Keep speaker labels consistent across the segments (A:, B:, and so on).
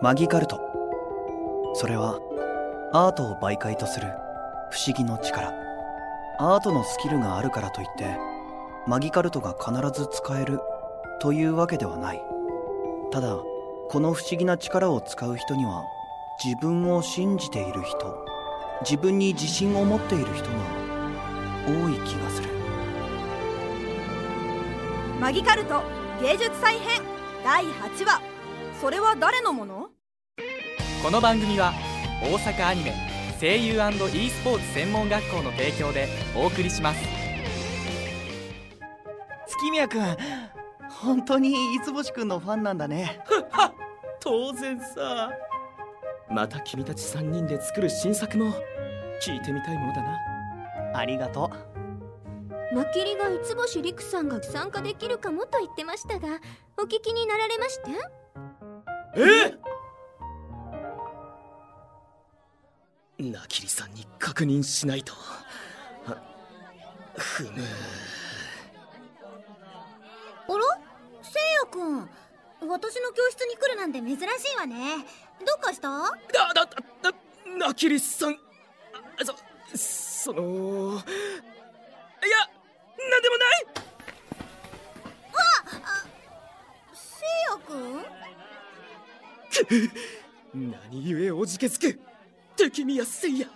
A: マギカルト。それはアートを媒介とする不思議の力。アートのスキルがあるからといってマギカルトが必ず使えるというわけではない。ただこの不思議な力を使う人には自分を信じている人自分に自信を持っている人が多い気がする。
B: マギカルト芸術祭編第8話。それは誰のもの？
C: この番組は大阪アニメ声優 &e スポーツ専門学校の提供でお送りします。
A: 月宮君本当に五つ星君のファンなんだね。
D: 当然さ。また君たち3人で作る新作も聞いてみたいものだな。
A: ありがと
E: マキリが五つ星陸さんが参加できるかもと言ってましたがお聞きになられまして。
D: え？ナキリさんに確認しないと。あふむ。
F: あら？せいやくん。私の教室に来るなんて珍しいわね。どうかした？
D: だだだだナキリさん。あそその。いやなんでもない！
F: せいやくん？
D: 何故おじけつく敵見やせいや。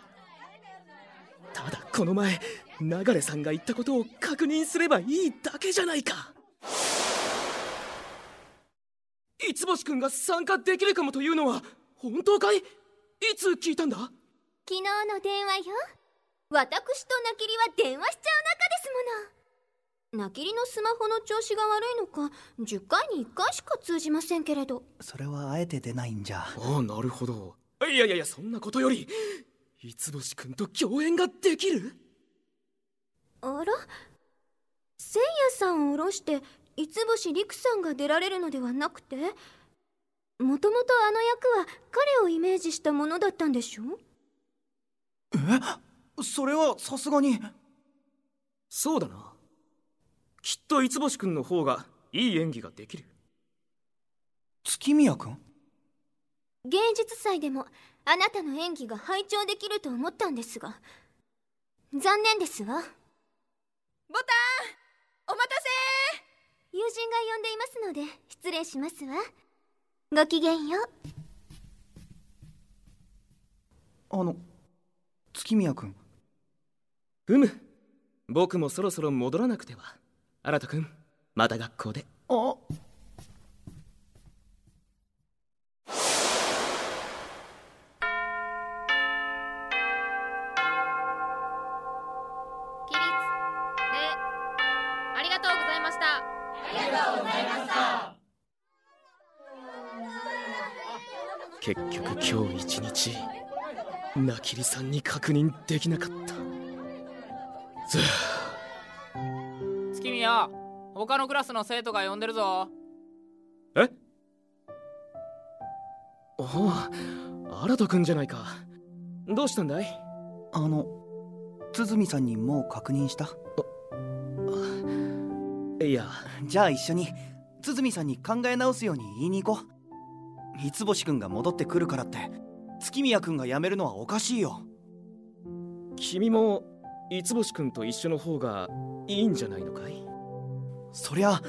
D: ただこの前流さんが言ったことを確認すればいいだけじゃないか。五星君が参加できるかもというのは本当かい？いつ聞いたんだ？
E: 昨日の電話よ。私とナキリは電話しちゃう仲ですもの。ナキリのスマホの調子が悪いのか10回に1回しか通じませんけれど。
A: それはあえて出ないんじゃ。
D: ああなるほどいやいやいやそんなことより五星君と共演ができる？
E: あら？せいやさんを下ろして五星陸さんが出られるのではなくてもともとあの役は彼をイメージしたものだったんでしょ？
A: え？それはさすがに。
D: そうだな。きっと五星君の方がいい演技ができる。
A: 月宮君
E: 芸術祭でもあなたの演技が拝聴できると思ったんですが。残念ですわ。
B: ボタンお待たせ
E: 友人が呼んでいますので失礼しますわ。ごきげんよう。
A: あの月宮君。
D: ふむ。僕もそろそろ戻らなくては。新くんまた学校で。
A: あ
D: 結局今日一日ナキリさんに確認できなかった。ず
C: 月宮他のクラスの生徒が呼んでるぞ。
D: え？おお新くんじゃないか。どうしたんだい？
A: あの鼓さんにもう確認した？
D: いや。
A: じゃあ一緒に鼓さんに考え直すように言いに行こう三星君が戻ってくるからって。月宮君が辞めるのはおかしいよ。
D: 君も五星君と一緒の方がいいんじゃないのかい？
A: そりゃ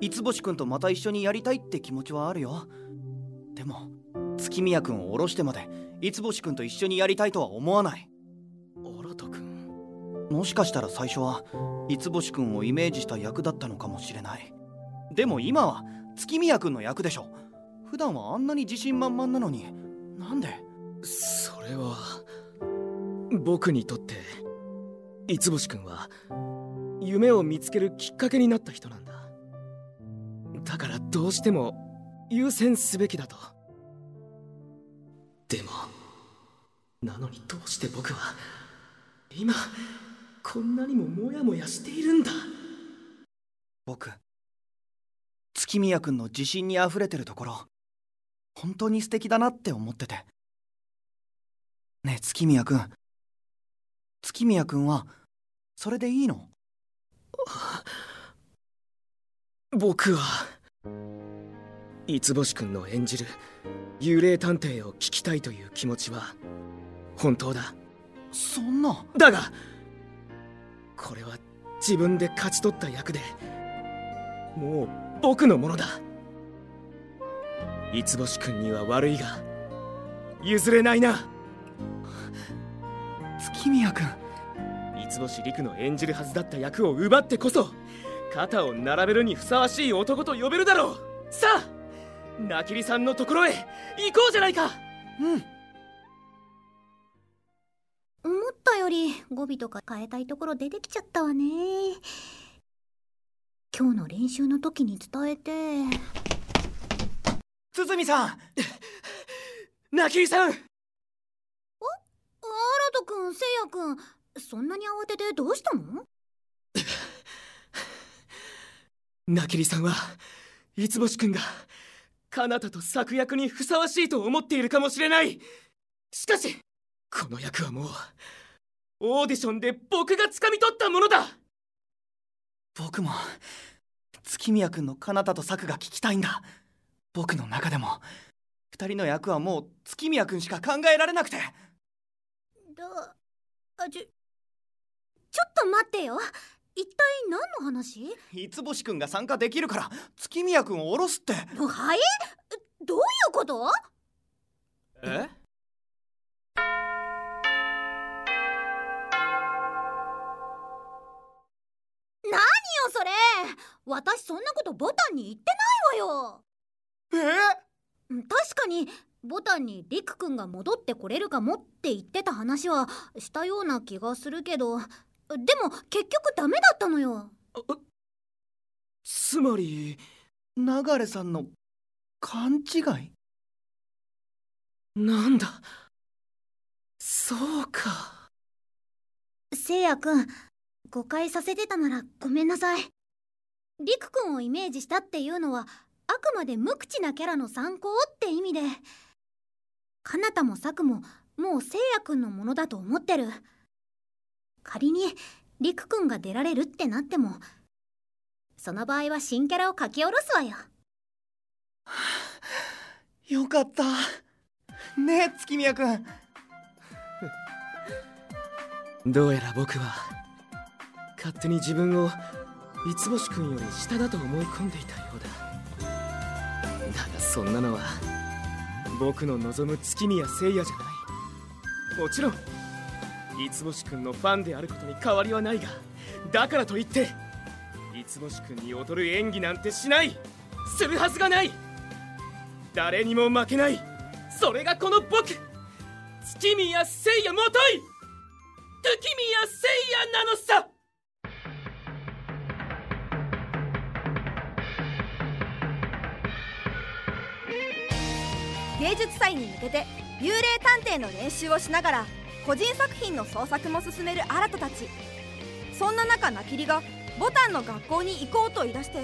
A: 五星君とまた一緒にやりたいって気持ちはあるよ。でも月宮君を降ろしてまで五星君と一緒にやりたいとは思わない。
D: 新君
A: もしかしたら最初は五星君をイメージした役だったのかもしれない。でも今は月宮君の役でしょ普段はあんなに自信満々なのに。なんで？
D: それは僕にとって五星君は夢を見つけるきっかけになった人なんだ。だからどうしても優先すべきだと。でもなのにどうして僕は今こんなにもモヤモヤしているんだ。
A: 僕月宮君の自信にあふれてるところ本当に素敵だなって思ってて。ねえ月宮君月宮君はそれでいいの？
D: 僕は五星君の演じる幽霊探偵を聞きたいという気持ちは本当だ。
A: そんな。
D: だがこれは自分で勝ち取った役でもう僕のものだ五星君には悪いが譲れないな。
A: 月宮君
D: 五星陸の演じるはずだった役を奪ってこそ肩を並べるにふさわしい男と呼べるだろう。さあナキリさんのところへ行こうじゃないか。
A: うん。
F: 思ったより語尾とか変えたいところ出てきちゃったわね今日の練習の時に伝えて
A: 堤さん。
D: ナキリさん
F: 新人くんせいやくんそんなに慌ててどうしたの？
D: ナキリさんは五星君がカナタと作役にふさわしいと思っているかもしれない。しかしこの役はもうオーディションで僕が掴み取ったものだ。
A: 僕も月宮君の彼方と策が聞きたいんだ僕の中でも二人の役はもう月宮君しか考えられなくて。
F: だあちょちょっと待ってよ。一体何の話？
A: 五星君が参加できるから月宮君を降ろすって。
F: はい？どういうこと？
D: え？
F: 何よそれ！私そんなことボタンに言ってないわよ
A: え？
F: うん確かにボタンにリクくんが戻ってこれるかもって言ってた話はしたような気がするけどでも結局ダメだったのよ。
D: つまり
A: 流さんの勘違い？
D: なんだ？そうか。
F: せいやくん誤解させてたならごめんなさい。リクくんをイメージしたっていうのはあくまで無口なキャラの参考って意味で。かなたもさくももうせいやくんのものだと思ってる。仮にリクくんが出られるってなってもその場合は新キャラを書き下ろすわよ。
A: よかった。ねえ月宮君。
D: どうやら僕は勝手に自分を五星君より下だと思い込んでいたようそんなのは僕の望む月宮聖也じゃない。もちろん五星君のファンであることに変わりはないがだからといって五星君に劣る演技なんてしない。するはずがない誰にも負けないそれがこの僕月宮聖也もとい！月宮聖也なのさ
B: 芸術祭に向けて幽霊探偵の練習をしながら個人作品の創作も進める新たたち。そんな中ナキリがボタンの学校に行こうと言い出して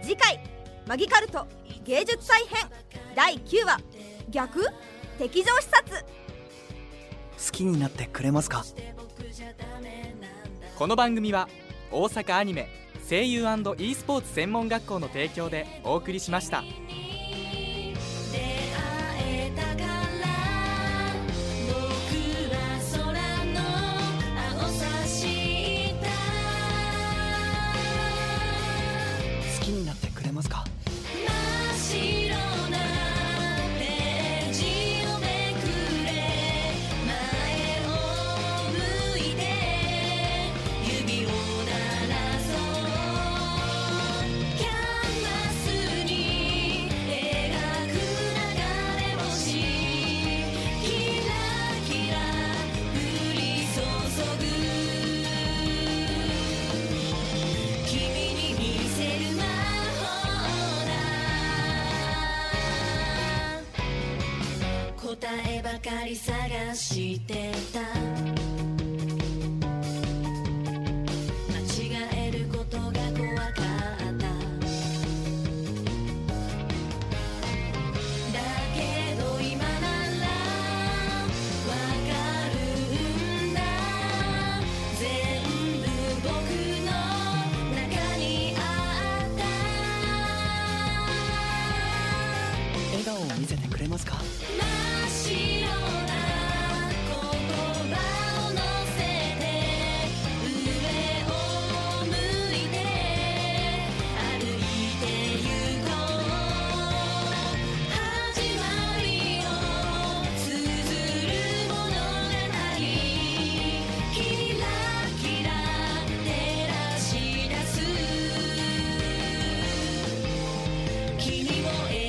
B: 次回「マギカルト芸術祭編」第9話「逆？敵情視察」
A: 好きになってくれますか？
C: この番組は大阪アニメ声優 &e スポーツ専門学校の提供でお送りしました。
G: 探してた Hey.